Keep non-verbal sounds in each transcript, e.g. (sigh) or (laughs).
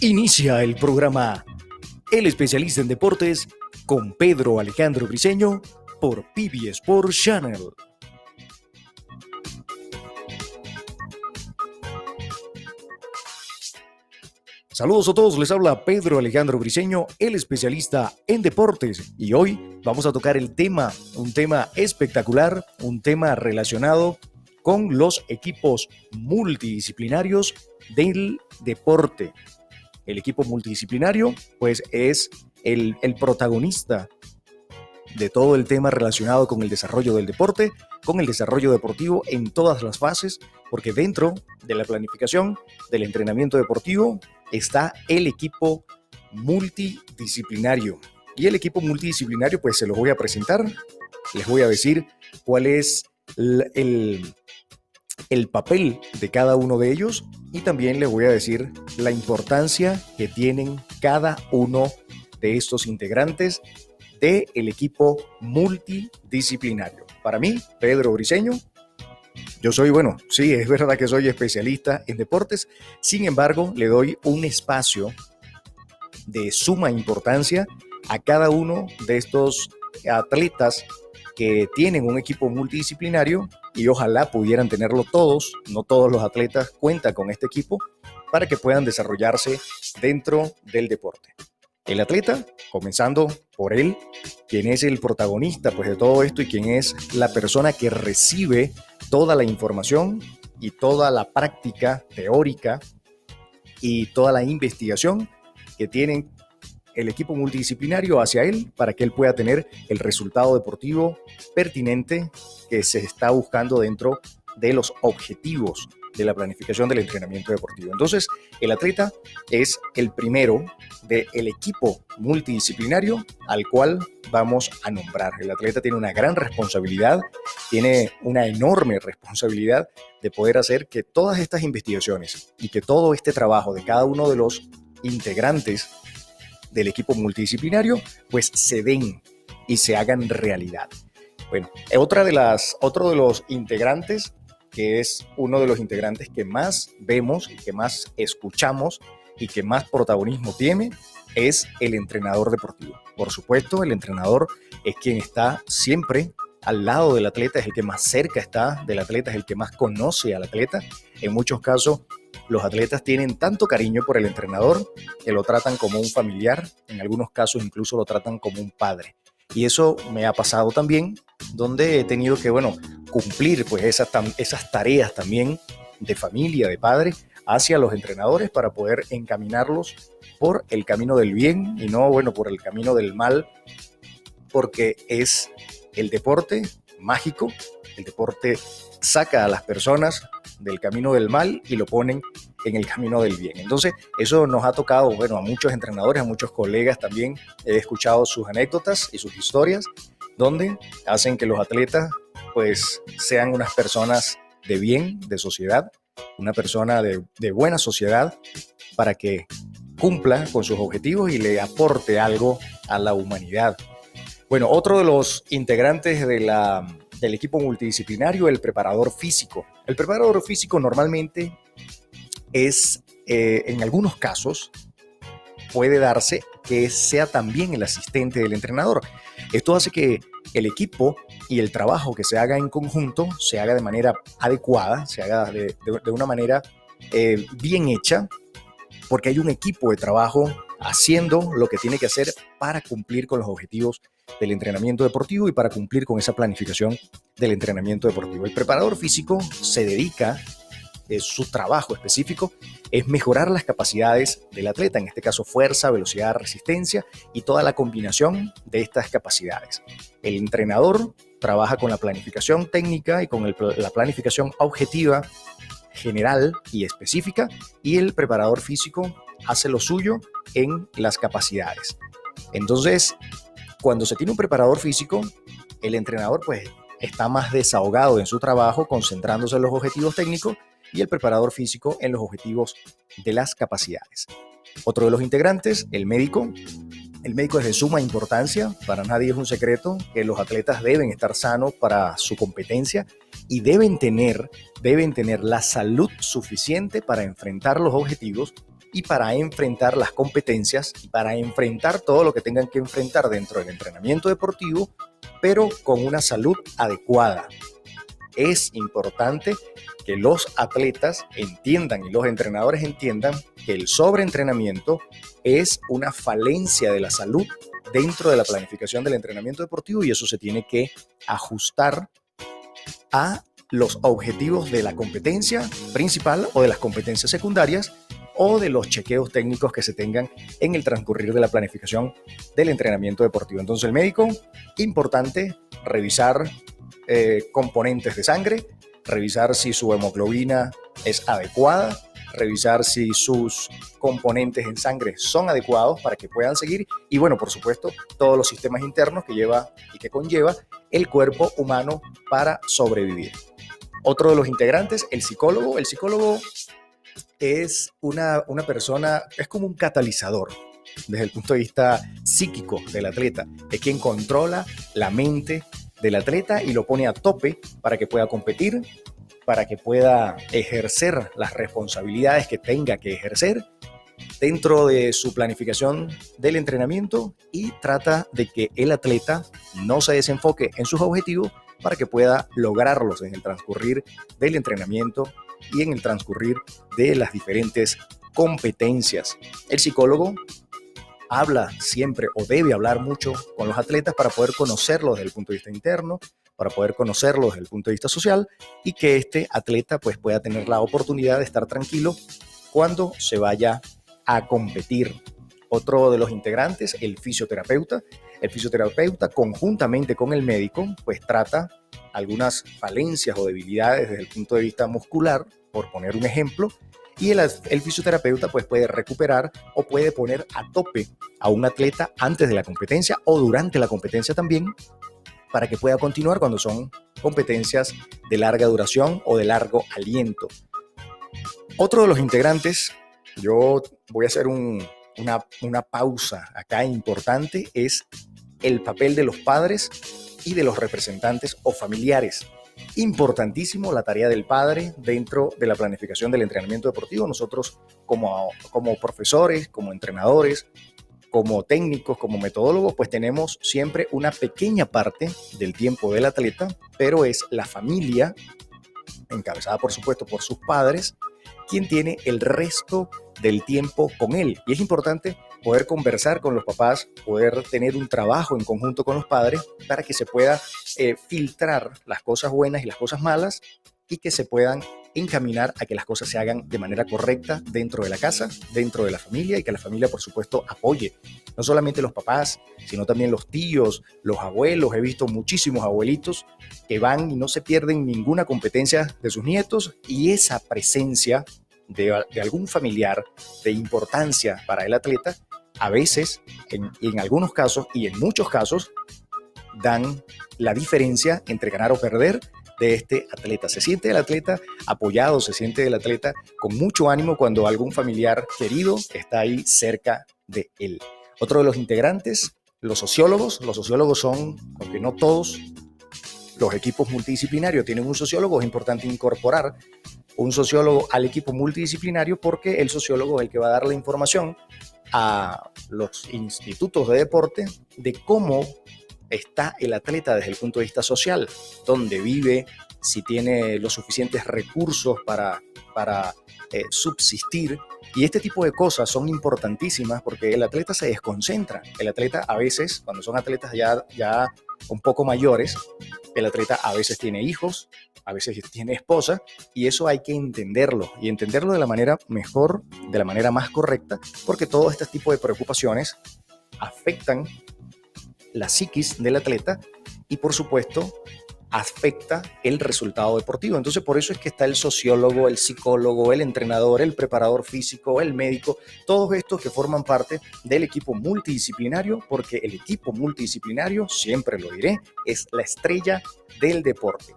Inicia el programa El especialista en deportes con Pedro Alejandro Briseño por PB Sport Channel. Saludos a todos, les habla Pedro Alejandro Briseño, el especialista en deportes, y hoy vamos a tocar el tema, un tema espectacular, un tema relacionado con los equipos multidisciplinarios del deporte. El equipo multidisciplinario, pues, es el, protagonista de todo el tema relacionado con el desarrollo del deporte, con el desarrollo deportivo en todas las fases, porque dentro de la planificación del entrenamiento deportivo está el equipo multidisciplinario. Y el equipo multidisciplinario, pues se los voy a presentar, les voy a decir cuál es el papel de cada uno de ellos y también les voy a decir la importancia que tienen cada uno de estos integrantes del el equipo multidisciplinario. Para mí, Pedro Briseño, yo soy, bueno, sí, es verdad que soy especialista en deportes, sin embargo, le doy un espacio de suma importancia a cada uno de estos atletas que tienen un equipo multidisciplinario y ojalá pudieran tenerlo todos, no todos los atletas cuentan con este equipo para que puedan desarrollarse dentro del deporte. El atleta, comenzando por él, quien es el protagonista pues, de todo esto y quien es la persona que recibe toda la información y toda la práctica teórica y toda la investigación que tienen el equipo multidisciplinario hacia él para que él pueda tener el resultado deportivo pertinente que se está buscando dentro de los objetivos de la planificación del entrenamiento deportivo. Entonces, el atleta es el primero del equipo multidisciplinario al cual vamos a nombrar. El atleta tiene una gran responsabilidad, tiene una enorme responsabilidad de poder hacer que todas estas investigaciones y que todo este trabajo de cada uno de los integrantes del equipo multidisciplinario pues se den y se hagan realidad. Bueno, otra de las, otro de los integrantes que es uno de los integrantes que más vemos y que más escuchamos y que más protagonismo tiene, es el entrenador deportivo. Por supuesto, el entrenador es quien está siempre al lado del atleta, es el que más cerca está del atleta, es el que más conoce al atleta. En muchos casos, los atletas tienen tanto cariño por el entrenador que lo tratan como un familiar, en algunos casos incluso lo tratan como un padre. Y eso me ha pasado también, donde he tenido que, bueno, cumplir pues esas, esas tareas también de familia, de padre, hacia los entrenadores para poder encaminarlos por el camino del bien y no, bueno, por el camino del mal, porque es el deporte mágico, el deporte saca a las personas del camino del mal y lo ponen en el camino del bien. Entonces, eso nos ha tocado, bueno, a muchos entrenadores, a muchos colegas también. He escuchado sus anécdotas y sus historias, donde hacen que los atletas, pues, sean unas personas de bien, de sociedad, una persona de, de buena sociedad, para que cumpla con sus objetivos y le aporte algo a la humanidad. Bueno, otro de los integrantes del equipo multidisciplinario, el preparador físico. El preparador físico normalmente es, eh, en algunos casos, puede darse que sea también el asistente del entrenador. Esto hace que el equipo y el trabajo que se haga en conjunto se haga de manera adecuada, se haga de, una manera eh, bien hecha, porque hay un equipo de trabajo haciendo lo que tiene que hacer para cumplir con los objetivos del entrenamiento deportivo y para cumplir con esa planificación del entrenamiento deportivo. El preparador físico se dedica su trabajo específico es mejorar las capacidades del atleta, en este caso fuerza, velocidad, resistencia y toda la combinación de estas capacidades. El entrenador trabaja con la planificación técnica y con la planificación objetiva general y específica y el preparador físico hace lo suyo en las capacidades. Entonces, cuando se tiene un preparador físico, el entrenador pues está más desahogado en su trabajo, concentrándose en los objetivos técnicos y el preparador físico en los objetivos de las capacidades. Otro de los integrantes, el médico. El médico es de suma importancia, para nadie es un secreto que los atletas deben estar sanos para su competencia y deben tener, deben tener la salud suficiente para enfrentar los objetivos y para enfrentar las competencias y para enfrentar todo lo que tengan que enfrentar dentro del entrenamiento deportivo, pero con una salud adecuada. Es importante que los atletas entiendan y los entrenadores entiendan que el sobreentrenamiento es una falencia de la salud dentro de la planificación del entrenamiento deportivo y eso se tiene que ajustar a los objetivos de la competencia principal o de las competencias secundarias o de los chequeos técnicos que se tengan en el transcurrir de la planificación del entrenamiento deportivo. Entonces el médico, importante revisar eh, componentes de sangre, revisar si su hemoglobina es adecuada, revisar si sus componentes en sangre son adecuados para que puedan seguir y bueno, por supuesto, todos los sistemas internos que lleva y que conlleva el cuerpo humano para sobrevivir. Otro de los integrantes, el psicólogo. El psicólogo es una, una persona, es como un catalizador desde el punto de vista psíquico del atleta. Es quien controla la mente del atleta y lo pone a tope para que pueda competir, para que pueda ejercer las responsabilidades que tenga que ejercer dentro de su planificación del entrenamiento y trata de que el atleta no se desenfoque en sus objetivos para que pueda lograrlos en el transcurrir del entrenamiento y en el transcurrir de las diferentes competencias. El psicólogo habla siempre o debe hablar mucho con los atletas para poder conocerlos desde el punto de vista interno, para poder conocerlo desde el punto de vista social y que este atleta pues pueda tener la oportunidad de estar tranquilo cuando se vaya a competir. Otro de los integrantes, el fisioterapeuta. El fisioterapeuta conjuntamente con el médico pues trata algunas falencias o debilidades desde el punto de vista muscular, por poner un ejemplo, y el, fisioterapeuta pues puede recuperar o puede poner a tope a un atleta antes de la competencia o durante la competencia también para que pueda continuar cuando son competencias de larga duración o de largo aliento. Otro de los integrantes, yo voy a hacer una, una pausa acá importante, es el papel de los padres y de los representantes o familiares. Importantísimo la tarea del padre dentro de la planificación del entrenamiento deportivo. Nosotros como, como profesores, como entrenadores, como técnicos, como metodólogos, pues tenemos siempre una pequeña parte del tiempo del atleta, pero es la familia, encabezada por supuesto por sus padres, quien tiene el resto del tiempo con él. Y es importante poder conversar con los papás, poder tener un trabajo en conjunto con los padres para que se pueda eh, filtrar las cosas buenas y las cosas malas y que se puedan encaminar a que las cosas se hagan de manera correcta dentro de la casa, dentro de la familia y que la familia, por supuesto, apoye. No solamente los papás, sino también los tíos, los abuelos. He visto muchísimos abuelitos que van y no se pierden ninguna competencia de sus nietos y esa presencia de, algún familiar de importancia para el atleta, a veces, en, algunos casos y en muchos casos, dan la diferencia entre ganar o perder de este atleta. Se siente el atleta apoyado, se siente el atleta con mucho ánimo cuando algún familiar querido está ahí cerca de él. Otro de los integrantes, los sociólogos. Los sociólogos son, aunque no todos, los equipos multidisciplinarios tienen un sociólogo, es importante incorporar un sociólogo al equipo multidisciplinario porque el sociólogo es el que va a dar la información a los institutos de deporte de cómo está el atleta desde el punto de vista social, dónde vive, si tiene los suficientes recursos para, para eh, subsistir. Y este tipo de cosas son importantísimas porque el atleta se desconcentra. El atleta a veces, cuando son atletas ya, ya un poco mayores, el atleta a veces tiene hijos, a veces tiene esposa, y eso hay que entenderlo y entenderlo de la manera mejor, de la manera más correcta, porque todo este tipo de preocupaciones afectan la psiquis del atleta y por supuesto afecta el resultado deportivo. Entonces por eso es que está el sociólogo, el psicólogo, el entrenador, el preparador físico, el médico, todos estos que forman parte del equipo multidisciplinario, porque el equipo multidisciplinario, siempre lo diré, es la estrella del deporte.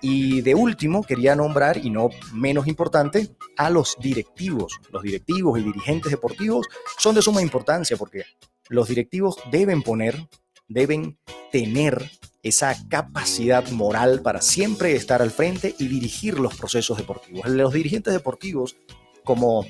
Y de último, quería nombrar, y no menos importante, a los directivos. Los directivos y dirigentes deportivos son de suma importancia porque los directivos deben poner deben tener esa capacidad moral para siempre estar al frente y dirigir los procesos deportivos. Los dirigentes deportivos, como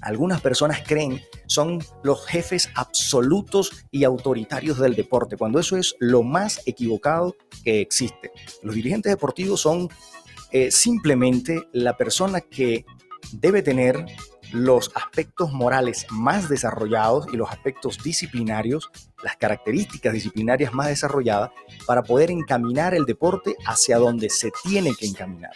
algunas personas creen, son los jefes absolutos y autoritarios del deporte, cuando eso es lo más equivocado que existe. Los dirigentes deportivos son eh, simplemente la persona que debe tener los aspectos morales más desarrollados y los aspectos disciplinarios, las características disciplinarias más desarrolladas para poder encaminar el deporte hacia donde se tiene que encaminar.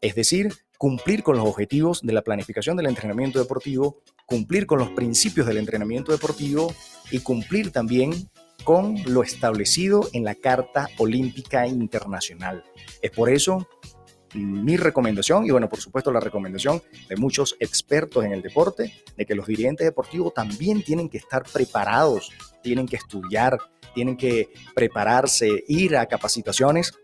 Es decir, cumplir con los objetivos de la planificación del entrenamiento deportivo, cumplir con los principios del entrenamiento deportivo y cumplir también con lo establecido en la Carta Olímpica Internacional. Es por eso mi recomendación y bueno, por supuesto la recomendación de muchos expertos en el deporte, de que los dirigentes deportivos también tienen que estar preparados, tienen que estudiar, tienen que prepararse, ir a capacitaciones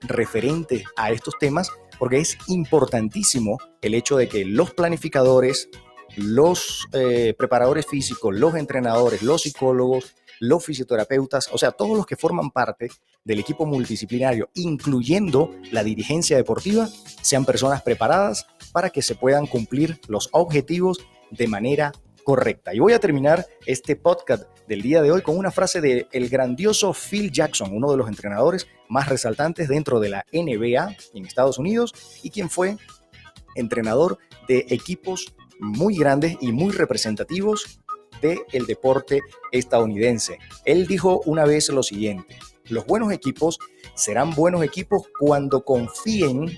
referentes a estos temas, porque es importantísimo el hecho de que los planificadores, los eh, preparadores físicos, los entrenadores, los psicólogos, los fisioterapeutas, o sea, todos los que forman parte del equipo multidisciplinario, incluyendo la dirigencia deportiva, sean personas preparadas para que se puedan cumplir los objetivos de manera correcta. Y voy a terminar este podcast del día de hoy con una frase del el grandioso Phil Jackson, uno de los entrenadores más resaltantes dentro de la NBA en Estados Unidos y quien fue entrenador de equipos muy grandes y muy representativos del deporte estadounidense. Él dijo una vez lo siguiente, los buenos equipos serán buenos equipos cuando confíen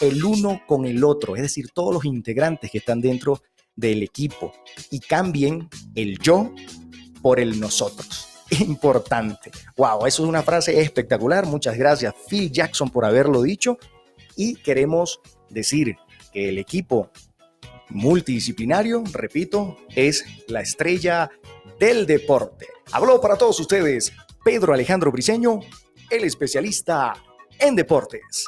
el uno con el otro, es decir, todos los integrantes que están dentro del equipo y cambien el yo por el nosotros. (laughs) Importante. Wow, eso es una frase espectacular. Muchas gracias Phil Jackson por haberlo dicho y queremos decir que el equipo multidisciplinario, repito, es la estrella del deporte. Habló para todos ustedes Pedro Alejandro Briseño, el especialista en deportes.